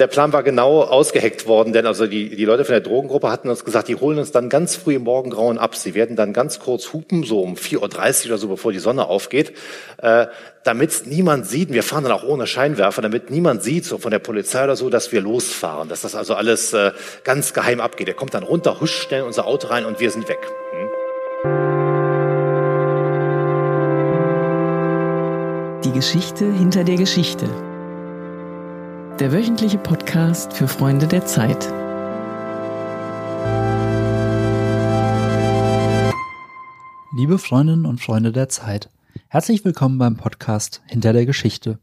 der Plan war genau ausgeheckt worden, denn also die, die Leute von der Drogengruppe hatten uns gesagt, die holen uns dann ganz früh im Morgengrauen ab. Sie werden dann ganz kurz hupen, so um 4.30 Uhr oder so, bevor die Sonne aufgeht, äh, damit niemand sieht, wir fahren dann auch ohne Scheinwerfer, damit niemand sieht, so von der Polizei oder so, dass wir losfahren, dass das also alles äh, ganz geheim abgeht. Er kommt dann runter, huscht schnell in unser Auto rein und wir sind weg. Hm? Die Geschichte hinter der Geschichte der wöchentliche Podcast für Freunde der Zeit. Liebe Freundinnen und Freunde der Zeit, herzlich willkommen beim Podcast Hinter der Geschichte.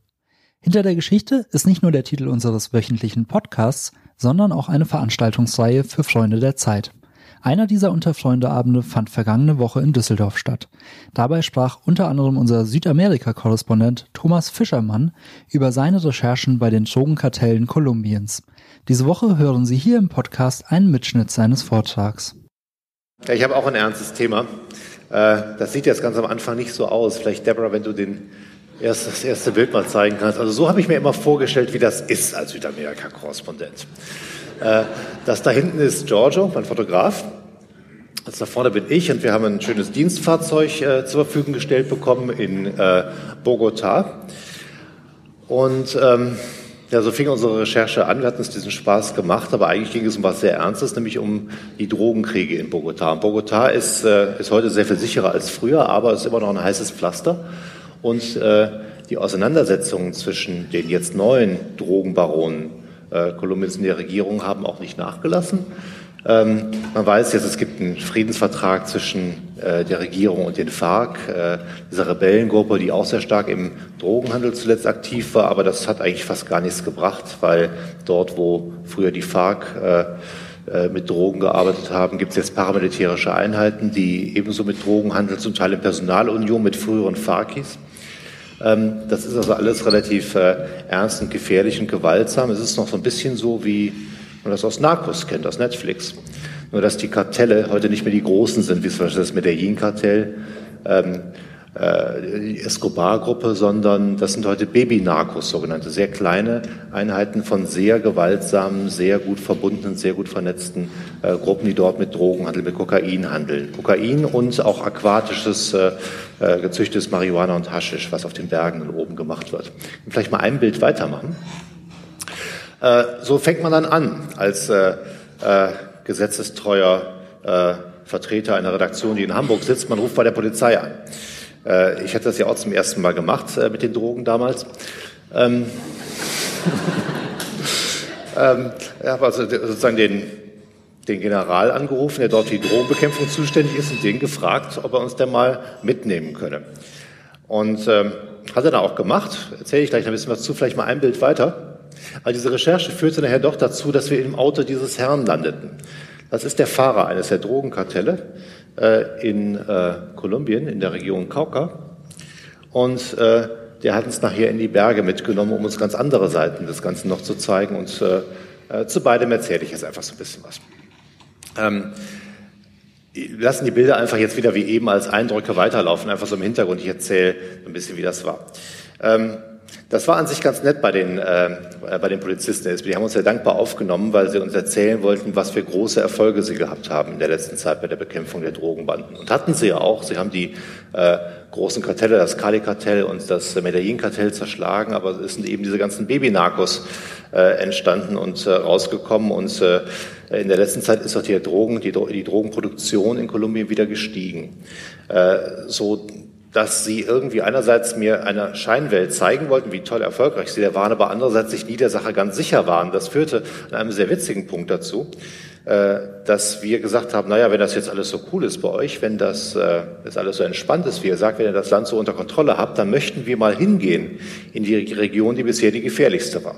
Hinter der Geschichte ist nicht nur der Titel unseres wöchentlichen Podcasts, sondern auch eine Veranstaltungsreihe für Freunde der Zeit. Einer dieser Unterfreundeabende fand vergangene Woche in Düsseldorf statt. Dabei sprach unter anderem unser Südamerika-Korrespondent Thomas Fischermann über seine Recherchen bei den Drogenkartellen Kolumbiens. Diese Woche hören Sie hier im Podcast einen Mitschnitt seines Vortrags. Ja, ich habe auch ein ernstes Thema. Äh, das sieht jetzt ganz am Anfang nicht so aus. Vielleicht, Deborah, wenn du den erst, das erste Bild mal zeigen kannst. Also so habe ich mir immer vorgestellt, wie das ist als Südamerika-Korrespondent. Äh, das da hinten ist Giorgio, mein Fotograf. Das da vorne bin ich und wir haben ein schönes Dienstfahrzeug äh, zur Verfügung gestellt bekommen in äh, Bogota. Und ähm, ja, so fing unsere Recherche an. Wir hatten uns diesen Spaß gemacht, aber eigentlich ging es um was sehr Ernstes, nämlich um die Drogenkriege in Bogota. Und Bogota ist, äh, ist heute sehr viel sicherer als früher, aber es ist immer noch ein heißes Pflaster. Und äh, die Auseinandersetzungen zwischen den jetzt neuen Drogenbaronen äh, Kolumbiens in der Regierung haben auch nicht nachgelassen. Ähm, man weiß jetzt, es gibt einen Friedensvertrag zwischen äh, der Regierung und den FARC, äh, dieser Rebellengruppe, die auch sehr stark im Drogenhandel zuletzt aktiv war, aber das hat eigentlich fast gar nichts gebracht, weil dort, wo früher die FARC äh, äh, mit Drogen gearbeitet haben, gibt es jetzt paramilitärische Einheiten, die ebenso mit Drogen handeln, zum Teil in Personalunion mit früheren FARCis. Ähm, das ist also alles relativ äh, ernst und gefährlich und gewaltsam. Es ist noch so ein bisschen so, wie man das aus Narcos kennt, aus Netflix. Nur, dass die Kartelle heute nicht mehr die großen sind, wie zum Beispiel das Medellin-Kartell, die Escobar-Gruppe, sondern das sind heute Baby-Narcos, sogenannte sehr kleine Einheiten von sehr gewaltsamen, sehr gut verbundenen, sehr gut vernetzten äh, Gruppen, die dort mit Drogenhandel, mit Kokain handeln. Kokain und auch aquatisches, äh, äh, gezüchtetes Marihuana und Haschisch, was auf den Bergen oben gemacht wird. Vielleicht mal ein Bild weitermachen. Äh, so fängt man dann an als äh, äh, gesetzestreuer äh, Vertreter einer Redaktion, die in Hamburg sitzt. Man ruft bei der Polizei an. Äh, ich hatte das ja auch zum ersten Mal gemacht äh, mit den Drogen damals. Ähm, ähm, habe also sozusagen den, den General angerufen, der dort für die Drogenbekämpfung zuständig ist, und den gefragt, ob er uns denn mal mitnehmen könne. Und ähm, hat er dann auch gemacht. Erzähle ich gleich ein bisschen was zu, vielleicht mal ein Bild weiter. Aber diese Recherche führte nachher doch dazu, dass wir im Auto dieses Herrn landeten. Das ist der Fahrer eines der Drogenkartelle äh, in äh, Kolumbien, in der Region Cauca. Und äh, der hat uns nachher in die Berge mitgenommen, um uns ganz andere Seiten des Ganzen noch zu zeigen. Und äh, äh, zu beidem erzähle ich jetzt einfach so ein bisschen was. Ähm, lassen die Bilder einfach jetzt wieder wie eben als Eindrücke weiterlaufen, einfach so im Hintergrund. Ich erzähle ein bisschen, wie das war. Ähm, das war an sich ganz nett bei den, äh, bei den Polizisten. Die haben uns sehr dankbar aufgenommen, weil sie uns erzählen wollten, was für große Erfolge sie gehabt haben in der letzten Zeit bei der Bekämpfung der Drogenbanden. Und hatten sie ja auch. Sie haben die äh, großen Kartelle, das Cali-Kartell und das Medellin-Kartell zerschlagen, aber es sind eben diese ganzen Baby-Narcos äh, entstanden und äh, rausgekommen. Und äh, in der letzten Zeit ist auch die, Drogen, die, die Drogenproduktion in Kolumbien wieder gestiegen. Äh, so dass sie irgendwie einerseits mir eine Scheinwelt zeigen wollten, wie toll erfolgreich sie da waren, aber andererseits sich nie der Sache ganz sicher waren. Das führte an einem sehr witzigen Punkt dazu, äh, dass wir gesagt haben, naja, wenn das jetzt alles so cool ist bei euch, wenn das äh, jetzt alles so entspannt ist, wie ihr sagt, wenn ihr das Land so unter Kontrolle habt, dann möchten wir mal hingehen in die Region, die bisher die gefährlichste war.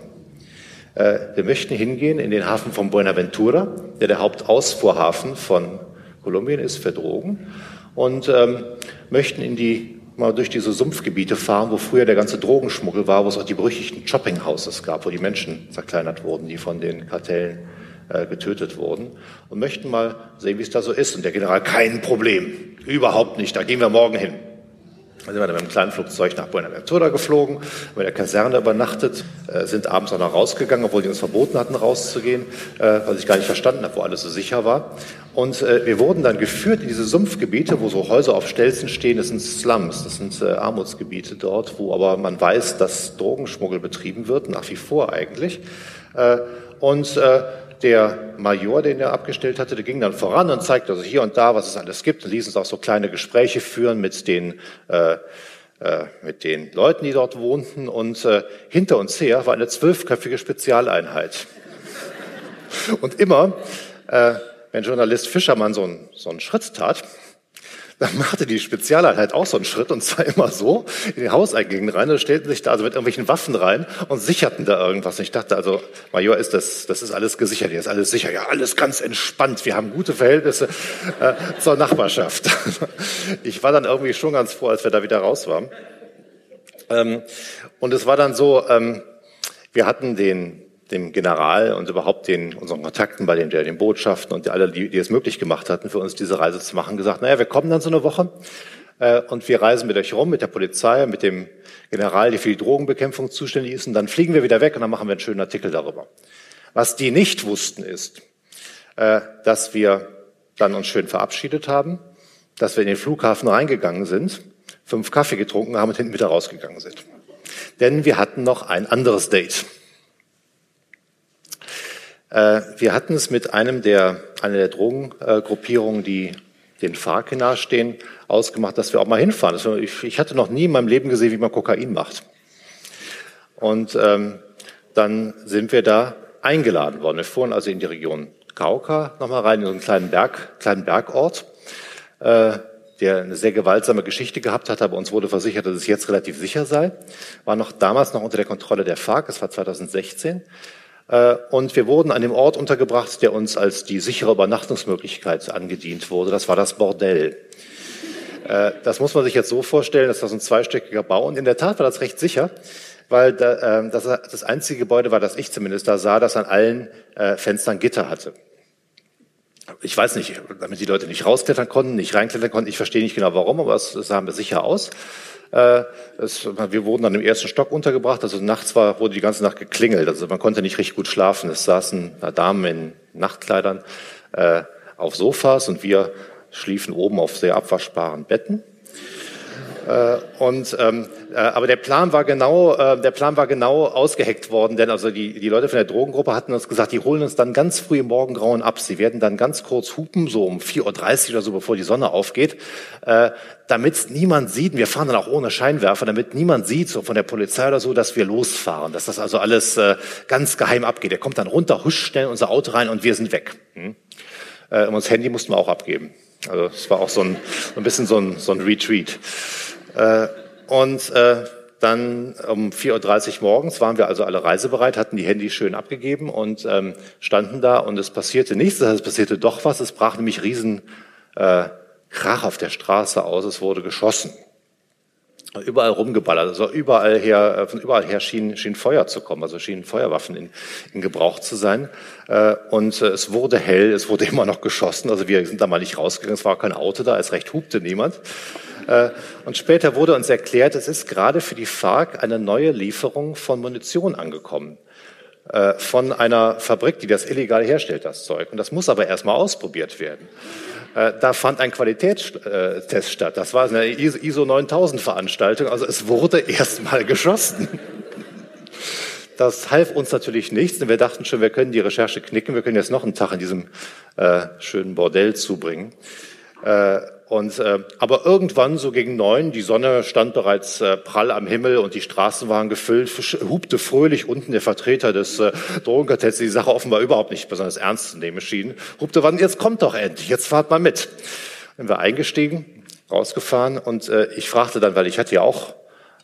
Äh, wir möchten hingehen in den Hafen von Buenaventura, der der Hauptausfuhrhafen von Kolumbien ist für Drogen und ähm, möchten in die mal durch diese Sumpfgebiete fahren, wo früher der ganze Drogenschmuggel war, wo es auch die berüchtigten Shoppinghouses gab, wo die Menschen zerkleinert wurden, die von den Kartellen äh, getötet wurden und möchten mal sehen, wie es da so ist. Und der General, kein Problem, überhaupt nicht, da gehen wir morgen hin. Dann sind wir dann mit einem kleinen Flugzeug nach Buenaventura geflogen, haben in der Kaserne übernachtet, äh, sind abends auch noch rausgegangen, obwohl die uns verboten hatten, rauszugehen, äh, weil ich gar nicht verstanden habe, wo alles so sicher war. Und äh, wir wurden dann geführt in diese Sumpfgebiete, wo so Häuser auf Stelzen stehen. Das sind Slums, das sind Armutsgebiete dort, wo aber man weiß, dass Drogenschmuggel betrieben wird, nach wie vor eigentlich. Und der Major, den er abgestellt hatte, der ging dann voran und zeigte also hier und da, was es alles gibt und ließ uns auch so kleine Gespräche führen mit den, äh, äh, mit den Leuten, die dort wohnten. Und äh, hinter uns her war eine zwölfköpfige Spezialeinheit. Und immer, äh, wenn Journalist Fischermann so einen, so einen Schritt tat, dann machte die Spezialeinheit auch so einen Schritt und zwar immer so in den Hauseingängen rein und stellten sich da also mit irgendwelchen Waffen rein und sicherten da irgendwas. Und ich dachte also, Major, ist das, das ist alles gesichert, hier ist alles sicher. Ja, alles ganz entspannt. Wir haben gute Verhältnisse äh, zur Nachbarschaft. ich war dann irgendwie schon ganz froh, als wir da wieder raus waren. Ähm, und es war dann so, ähm, wir hatten den dem General und überhaupt den, unseren Kontakten bei den, den Botschaften und alle, die, die es möglich gemacht hatten, für uns diese Reise zu machen, gesagt, naja, wir kommen dann so eine Woche äh, und wir reisen mit euch rum, mit der Polizei, mit dem General, der für die Drogenbekämpfung zuständig ist, und dann fliegen wir wieder weg und dann machen wir einen schönen Artikel darüber. Was die nicht wussten, ist, äh, dass wir dann uns schön verabschiedet haben, dass wir in den Flughafen reingegangen sind, fünf Kaffee getrunken haben und hinten wieder rausgegangen sind. Denn wir hatten noch ein anderes Date. Äh, wir hatten es mit einem der, einer der Drogengruppierungen, die den FARC nahestehen, ausgemacht, dass wir auch mal hinfahren. Also ich, ich, hatte noch nie in meinem Leben gesehen, wie man Kokain macht. Und ähm, dann sind wir da eingeladen worden. Wir fuhren also in die Region Kauka nochmal rein, in so einen kleinen Berg, kleinen Bergort, äh, der eine sehr gewaltsame Geschichte gehabt hat, aber uns wurde versichert, dass es jetzt relativ sicher sei. War noch damals noch unter der Kontrolle der FARC, es war 2016. Äh, und wir wurden an dem Ort untergebracht, der uns als die sichere Übernachtungsmöglichkeit angedient wurde. Das war das Bordell. Äh, das muss man sich jetzt so vorstellen, dass das ein zweistöckiger Bau. Und in der Tat war das recht sicher, weil ähm, das das einzige Gebäude war, das ich zumindest da sah, das an allen äh, Fenstern Gitter hatte. Ich weiß nicht, damit die Leute nicht rausklettern konnten, nicht reinklettern konnten. Ich verstehe nicht genau warum, aber es sah mir sicher aus. Äh, es, wir wurden dann im ersten Stock untergebracht, also nachts war, wurde die ganze Nacht geklingelt, also man konnte nicht richtig gut schlafen. Es saßen Damen in Nachtkleidern äh, auf Sofas und wir schliefen oben auf sehr abwaschbaren Betten. Äh, und ähm, äh, aber der Plan war genau, äh, der Plan war genau ausgeheckt worden, denn also die, die Leute von der Drogengruppe hatten uns gesagt, die holen uns dann ganz früh im Morgengrauen ab. Sie werden dann ganz kurz hupen, so um 4.30 Uhr oder so, bevor die Sonne aufgeht, äh, damit niemand sieht, wir fahren dann auch ohne Scheinwerfer, damit niemand sieht, so von der Polizei oder so, dass wir losfahren, dass das also alles äh, ganz geheim abgeht. Er kommt dann runter, huscht schnell unser Auto rein und wir sind weg. Hm? Äh, und das Handy mussten wir auch abgeben. Also es war auch so ein, ein bisschen so ein, so ein Retreat. Äh, und äh, dann um 4.30 Uhr morgens waren wir also alle reisebereit, hatten die Handys schön abgegeben und ähm, standen da und es passierte nichts, es passierte doch was, es brach nämlich riesen äh, Krach auf der Straße aus, es wurde geschossen. Überall rumgeballert, also überall her, äh, von überall her schien, schien Feuer zu kommen, also schienen Feuerwaffen in, in Gebrauch zu sein. Äh, und es wurde hell, es wurde immer noch geschossen, also wir sind da mal nicht rausgegangen, es war kein Auto da, es recht hupte niemand. Äh, und später wurde uns erklärt, es ist gerade für die FARC eine neue Lieferung von Munition angekommen äh, von einer Fabrik, die das illegal herstellt, das Zeug. Und das muss aber erstmal ausprobiert werden. Äh, da fand ein Qualitätstest statt. Das war eine ISO 9000 Veranstaltung. Also es wurde erstmal geschossen. Das half uns natürlich nichts. Und wir dachten schon, wir können die Recherche knicken. Wir können jetzt noch einen Tag in diesem äh, schönen Bordell zubringen. Äh, und, äh, aber irgendwann, so gegen neun, die Sonne stand bereits äh, prall am Himmel und die Straßen waren gefüllt, hupte fröhlich unten der Vertreter des äh, Drogenkartells, die die Sache offenbar überhaupt nicht besonders ernst zu nehmen schien, hupte wann, jetzt kommt doch endlich, jetzt fahrt mal mit. Dann wir eingestiegen, rausgefahren und äh, ich fragte dann, weil ich hatte ja auch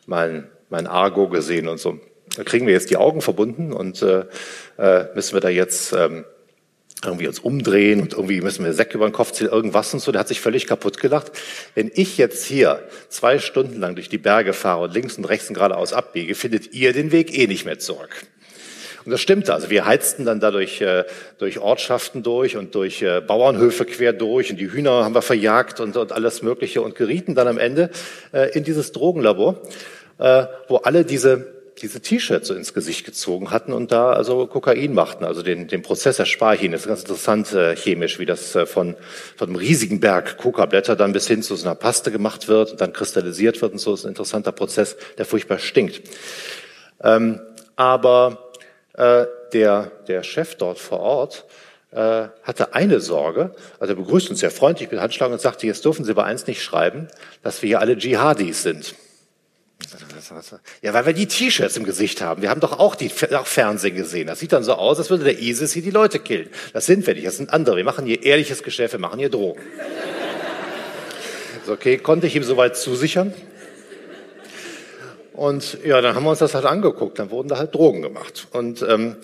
mein, mein Argo gesehen und so, da kriegen wir jetzt die Augen verbunden und äh, äh, müssen wir da jetzt... Ähm, irgendwie uns umdrehen und irgendwie müssen wir Säcke über den Kopf ziehen, irgendwas und so. Der hat sich völlig kaputt gelacht. Wenn ich jetzt hier zwei Stunden lang durch die Berge fahre und links und rechts und geradeaus abbiege, findet ihr den Weg eh nicht mehr zurück. Und das stimmte. Also wir heizten dann dadurch äh, durch Ortschaften durch und durch äh, Bauernhöfe quer durch und die Hühner haben wir verjagt und, und alles Mögliche und gerieten dann am Ende äh, in dieses Drogenlabor, äh, wo alle diese diese T-Shirts so ins Gesicht gezogen hatten und da also Kokain machten, also den, den Prozess der Sparchin. Das ist ganz interessant äh, chemisch, wie das äh, von, von einem riesigen Berg Coca-Blätter dann bis hin zu so einer Paste gemacht wird und dann kristallisiert wird und so. Das ist ein interessanter Prozess, der furchtbar stinkt. Ähm, aber äh, der, der Chef dort vor Ort äh, hatte eine Sorge, also er begrüßt uns sehr freundlich mit Handschlag und sagte, jetzt dürfen Sie bei eins nicht schreiben, dass wir hier alle Dschihadis sind. Ja, weil wir die T-Shirts im Gesicht haben. Wir haben doch auch die auch Fernsehen gesehen. Das sieht dann so aus, als würde der ISIS hier die Leute killen. Das sind wir nicht, das sind andere. Wir machen hier ehrliches Geschäft, wir machen hier Drogen. Ist okay, konnte ich ihm soweit zusichern. Und ja, dann haben wir uns das halt angeguckt. Dann wurden da halt Drogen gemacht. Und ähm,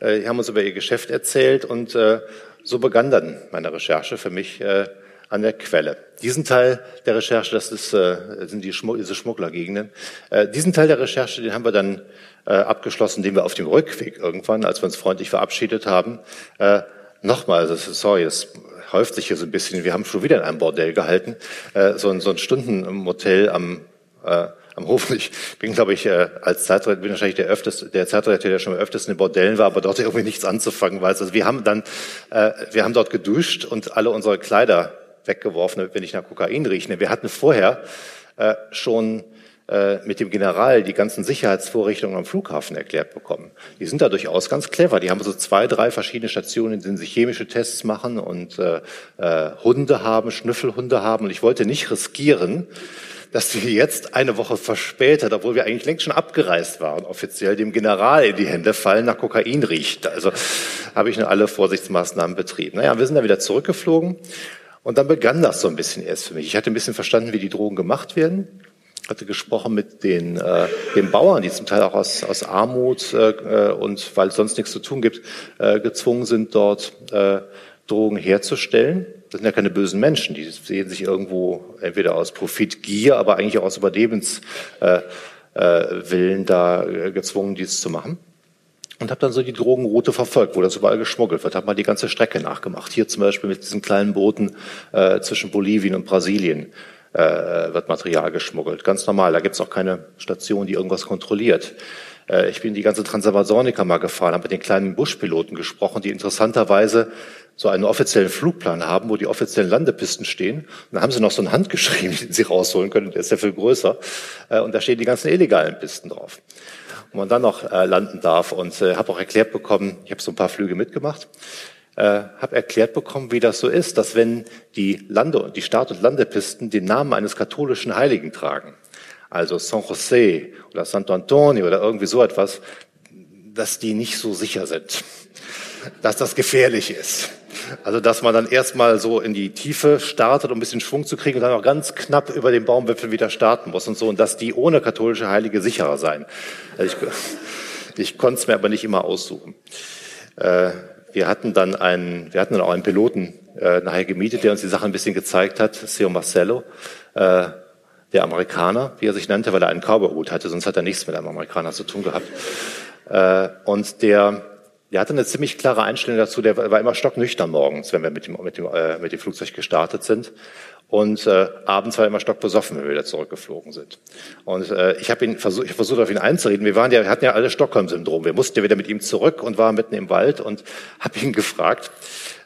äh, haben uns über ihr Geschäft erzählt. Und äh, so begann dann meine Recherche für mich äh, an der Quelle. Diesen Teil der Recherche, das ist, äh, sind die Schmuck, diese Schmugglergegenden, äh, diesen Teil der Recherche, den haben wir dann äh, abgeschlossen, den wir auf dem Rückweg irgendwann, als wir uns freundlich verabschiedet haben, äh, nochmal, also sorry, das häuft sich hier so ein bisschen, wir haben schon wieder in einem Bordell gehalten, äh, so, ein, so ein Stundenmotel am äh, am Hof. Ich bin, glaube ich, äh, als Zeitredakteur, bin wahrscheinlich der, öfters, der Zeitredakteur, der schon mal öfters in Bordellen war, aber dort irgendwie nichts anzufangen weiß. Also wir haben dann, äh, wir haben dort geduscht und alle unsere Kleider weggeworfen, wir nicht nach Kokain riechen. Wir hatten vorher äh, schon äh, mit dem General die ganzen Sicherheitsvorrichtungen am Flughafen erklärt bekommen. Die sind da durchaus ganz clever. Die haben so zwei, drei verschiedene Stationen, in denen sie chemische Tests machen und äh, äh, Hunde haben, Schnüffelhunde haben. Und ich wollte nicht riskieren, dass wir jetzt eine Woche verspätet, obwohl wir eigentlich längst schon abgereist waren, offiziell dem General in die Hände fallen, nach Kokain riecht. Also habe ich nur alle Vorsichtsmaßnahmen betrieben. Naja, wir sind dann wieder zurückgeflogen und dann begann das so ein bisschen erst für mich. Ich hatte ein bisschen verstanden, wie die Drogen gemacht werden hatte gesprochen mit den, äh, den Bauern, die zum Teil auch aus, aus Armut äh, und weil es sonst nichts zu tun gibt, äh, gezwungen sind, dort äh, Drogen herzustellen. Das sind ja keine bösen Menschen, die sehen sich irgendwo entweder aus Profitgier, aber eigentlich auch aus Überlebenswillen äh, äh, da äh, gezwungen, dies zu machen. Und habe dann so die Drogenroute verfolgt, wo das überall geschmuggelt wird. Habe mal die ganze Strecke nachgemacht. Hier zum Beispiel mit diesen kleinen Booten äh, zwischen Bolivien und Brasilien äh, wird Material geschmuggelt. Ganz normal. Da gibt's auch keine Station, die irgendwas kontrolliert. Äh, ich bin die ganze Transamazonica mal gefahren, habe mit den kleinen Buschpiloten gesprochen, die interessanterweise so einen offiziellen Flugplan haben, wo die offiziellen Landepisten stehen. Und dann haben sie noch so einen Handgeschrieben, den sie rausholen können, der ist ja viel größer. Äh, und da stehen die ganzen illegalen Pisten drauf. Wo man dann noch äh, landen darf. Und äh, habe auch erklärt bekommen, ich habe so ein paar Flüge mitgemacht, äh, habe erklärt bekommen, wie das so ist, dass wenn die Lande, die Start- und Landepisten den Namen eines katholischen Heiligen tragen, also San José oder Santo Antonio oder irgendwie so etwas, dass die nicht so sicher sind, dass das gefährlich ist. Also dass man dann erstmal so in die Tiefe startet, um ein bisschen Schwung zu kriegen und dann auch ganz knapp über den Baumwipfel wieder starten muss und so. Und dass die ohne katholische Heilige sicherer sein. Also ich, ich konnte es mir aber nicht immer aussuchen. Äh, wir hatten dann einen, wir hatten dann auch einen Piloten äh, nachher gemietet, der uns die Sache ein bisschen gezeigt hat, Seo Marcello, äh, der Amerikaner, wie er sich nannte, weil er einen Cowboy-Hut hatte, sonst hat er nichts mit einem Amerikaner zu tun gehabt. Äh, und der der hatte eine ziemlich klare Einstellung dazu. Der war immer stocknüchtern morgens, wenn wir mit dem, mit dem, äh, mit dem Flugzeug gestartet sind. Und äh, abends war er immer stockbesoffen, wenn wir wieder zurückgeflogen sind. Und äh, ich habe ihn versucht, ich versucht auf ihn einzureden. Wir waren ja, hatten ja alle Stockholm-Syndrom. Wir mussten ja wieder mit ihm zurück und waren mitten im Wald und habe ihn gefragt,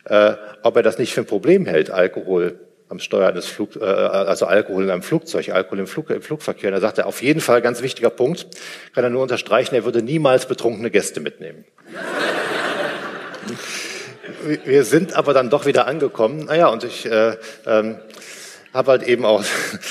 äh, ob er das nicht für ein Problem hält, Alkohol am Steuer eines Flug, äh, also Alkohol in einem Flugzeug, Alkohol im, Flug, im Flugverkehr. Und er sagte, auf jeden Fall ganz wichtiger Punkt, kann er nur unterstreichen, er würde niemals betrunkene Gäste mitnehmen. Wir sind aber dann doch wieder angekommen. Naja, und ich äh, ähm, habe halt eben auch,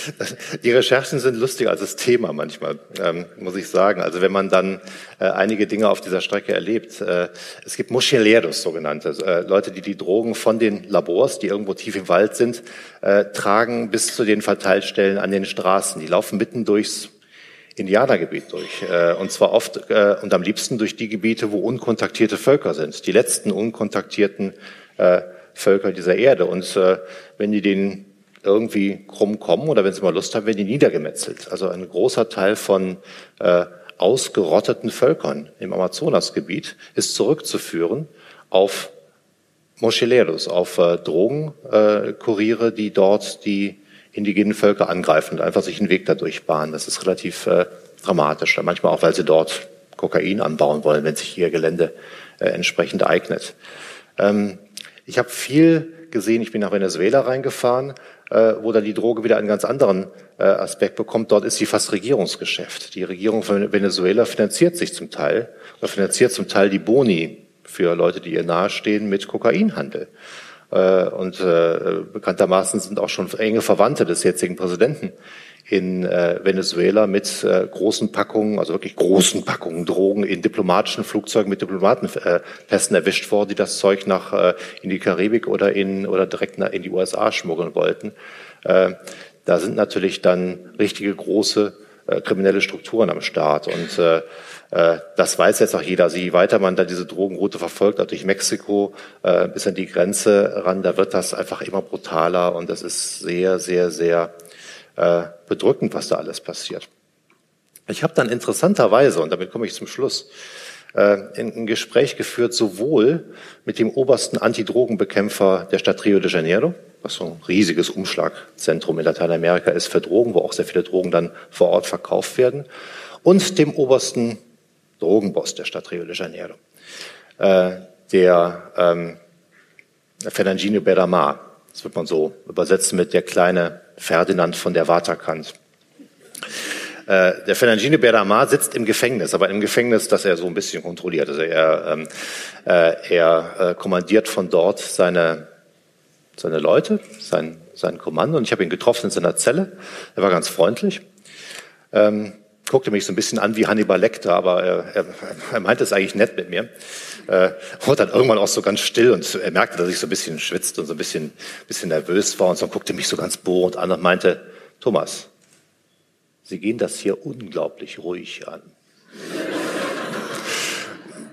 die Recherchen sind lustiger als das Thema manchmal, ähm, muss ich sagen. Also wenn man dann äh, einige Dinge auf dieser Strecke erlebt. Äh, es gibt Mochileros, sogenannte, äh, Leute, die die Drogen von den Labors, die irgendwo tief im Wald sind, äh, tragen bis zu den Verteilstellen an den Straßen. Die laufen mitten durchs Indianergebiet durch. Äh, und zwar oft äh, und am liebsten durch die Gebiete, wo unkontaktierte Völker sind. Die letzten unkontaktierten äh, Völker dieser Erde. Und wenn die den irgendwie krumm kommen oder wenn sie mal Lust haben, werden die niedergemetzelt. Also ein großer Teil von ausgerotteten Völkern im Amazonasgebiet ist zurückzuführen auf Mochileros, auf Drogenkuriere, die dort die indigenen Völker angreifen und einfach sich einen Weg dadurch bahnen. Das ist relativ äh, dramatisch. Manchmal auch, weil sie dort Kokain anbauen wollen, wenn sich ihr Gelände äh, entsprechend eignet. Ähm, ich habe viel gesehen, ich bin nach Venezuela reingefahren, äh, wo dann die Droge wieder einen ganz anderen äh, Aspekt bekommt. Dort ist sie fast Regierungsgeschäft. Die Regierung von Venezuela finanziert sich zum Teil oder finanziert zum Teil die Boni für Leute, die ihr nahestehen, mit Kokainhandel. Äh, und äh, bekanntermaßen sind auch schon enge Verwandte des jetzigen Präsidenten in äh, Venezuela mit äh, großen Packungen, also wirklich großen Packungen Drogen in diplomatischen Flugzeugen mit Diplomatenpässen erwischt worden, die das Zeug nach äh, in die Karibik oder in oder direkt nach, in die USA schmuggeln wollten. Da sind natürlich dann richtige große kriminelle Strukturen am Start und äh, das weiß jetzt auch jeder. Also je weiter man da diese Drogenroute verfolgt, auch durch Mexiko äh, bis an die Grenze ran, da wird das einfach immer brutaler und das ist sehr, sehr, sehr äh, bedrückend, was da alles passiert. Ich habe dann interessanterweise, und damit komme ich zum Schluss, äh, ein Gespräch geführt, sowohl mit dem obersten Antidrogenbekämpfer der Stadt Rio de Janeiro, was so ein riesiges Umschlagzentrum in Lateinamerika ist für Drogen, wo auch sehr viele Drogen dann vor Ort verkauft werden, und dem obersten Drogenboss der Stadt Rio de Janeiro, äh, der ähm, Fernandinho Beramar. Das wird man so übersetzen mit der kleine Ferdinand von der Waterkant. Äh, der Fernandine Beramar sitzt im Gefängnis, aber im Gefängnis, das er so ein bisschen kontrolliert. Also er, ähm, äh, er äh, kommandiert von dort seine, seine Leute, sein, sein Kommando. Und ich habe ihn getroffen in seiner Zelle. Er war ganz freundlich. Ähm, guckte mich so ein bisschen an wie Hannibal Lecter, aber er, er, er meinte es eigentlich nett mit mir. Äh, wurde dann irgendwann auch so ganz still und er merkte, dass ich so ein bisschen schwitzt und so ein bisschen, bisschen nervös war und so guckte mich so ganz bohrend an und meinte, Thomas, Sie gehen das hier unglaublich ruhig an.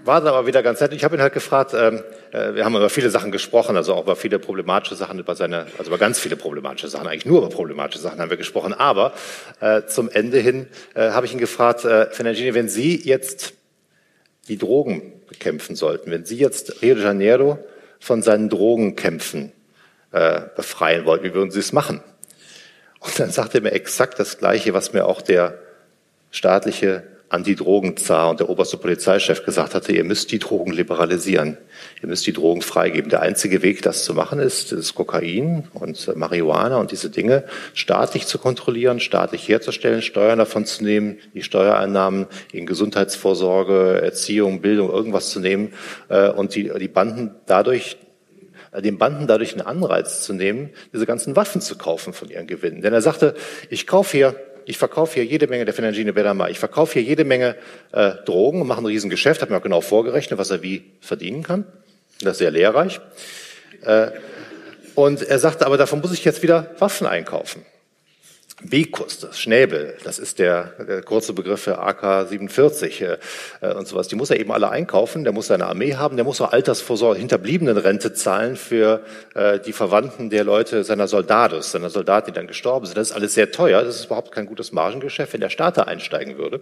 War dann aber wieder ganz nett. Ich habe ihn halt gefragt, ähm, äh, wir haben über viele Sachen gesprochen, also auch über viele problematische Sachen, über seine, also über ganz viele problematische Sachen, eigentlich nur über problematische Sachen haben wir gesprochen. Aber äh, zum Ende hin äh, habe ich ihn gefragt, äh, Fernandini, wenn Sie jetzt die Drogen bekämpfen sollten, wenn Sie jetzt Rio de Janeiro von seinen Drogenkämpfen äh, befreien wollten, wie würden Sie es machen? Und dann sagt er mir exakt das Gleiche, was mir auch der staatliche Antidrogenzar und der oberste Polizeichef gesagt hatte, ihr müsst die Drogen liberalisieren. Ihr müsst die Drogen freigeben. Der einzige Weg, das zu machen, ist, das Kokain und Marihuana und diese Dinge staatlich zu kontrollieren, staatlich herzustellen, Steuern davon zu nehmen, die Steuereinnahmen in Gesundheitsvorsorge, Erziehung, Bildung, irgendwas zu nehmen äh, und die, die Banden dadurch äh, den Banden dadurch einen Anreiz zu nehmen, diese ganzen Waffen zu kaufen von ihren Gewinnen. Denn er sagte, ich kaufe hier ich verkaufe hier jede Menge der Fernandine Bedama, ich verkaufe hier jede Menge äh, Drogen und mache ein Riesengeschäft, habe mir auch genau vorgerechnet, was er wie verdienen kann. Das ist sehr lehrreich. Äh, und er sagte, aber davon muss ich jetzt wieder Waffen einkaufen. Bekus, das Schnäbel, das ist der, der kurze Begriff für AK-47 äh, und sowas. Die muss er eben alle einkaufen, der muss seine Armee haben, der muss auch Altersvorsorge, Hinterbliebenenrente zahlen für äh, die Verwandten der Leute seiner Soldados, seiner Soldaten, die dann gestorben sind. Das ist alles sehr teuer, das ist überhaupt kein gutes Margengeschäft. Wenn der Staat da einsteigen würde,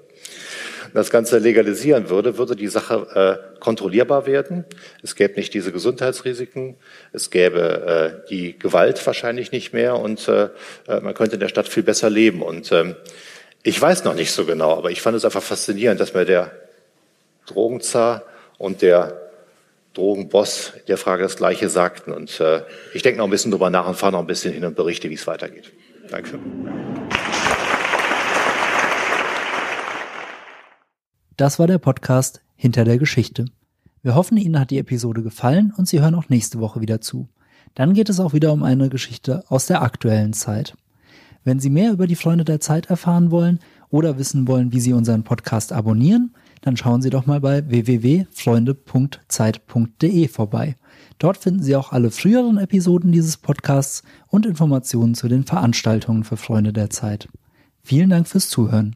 das Ganze legalisieren würde, würde die Sache äh, kontrollierbar werden. Es gäbe nicht diese Gesundheitsrisiken, es gäbe äh, die Gewalt wahrscheinlich nicht mehr und äh, äh, man könnte in der Stadt viel besser leben. Und ähm, ich weiß noch nicht so genau, aber ich fand es einfach faszinierend, dass mir der Drogenzar und der Drogenboss der Frage das Gleiche sagten. Und äh, ich denke noch ein bisschen drüber nach und fahre noch ein bisschen hin und berichte, wie es weitergeht. Danke. Das war der Podcast Hinter der Geschichte. Wir hoffen, Ihnen hat die Episode gefallen und Sie hören auch nächste Woche wieder zu. Dann geht es auch wieder um eine Geschichte aus der aktuellen Zeit. Wenn Sie mehr über die Freunde der Zeit erfahren wollen oder wissen wollen, wie Sie unseren Podcast abonnieren, dann schauen Sie doch mal bei www.freunde.zeit.de vorbei. Dort finden Sie auch alle früheren Episoden dieses Podcasts und Informationen zu den Veranstaltungen für Freunde der Zeit. Vielen Dank fürs Zuhören.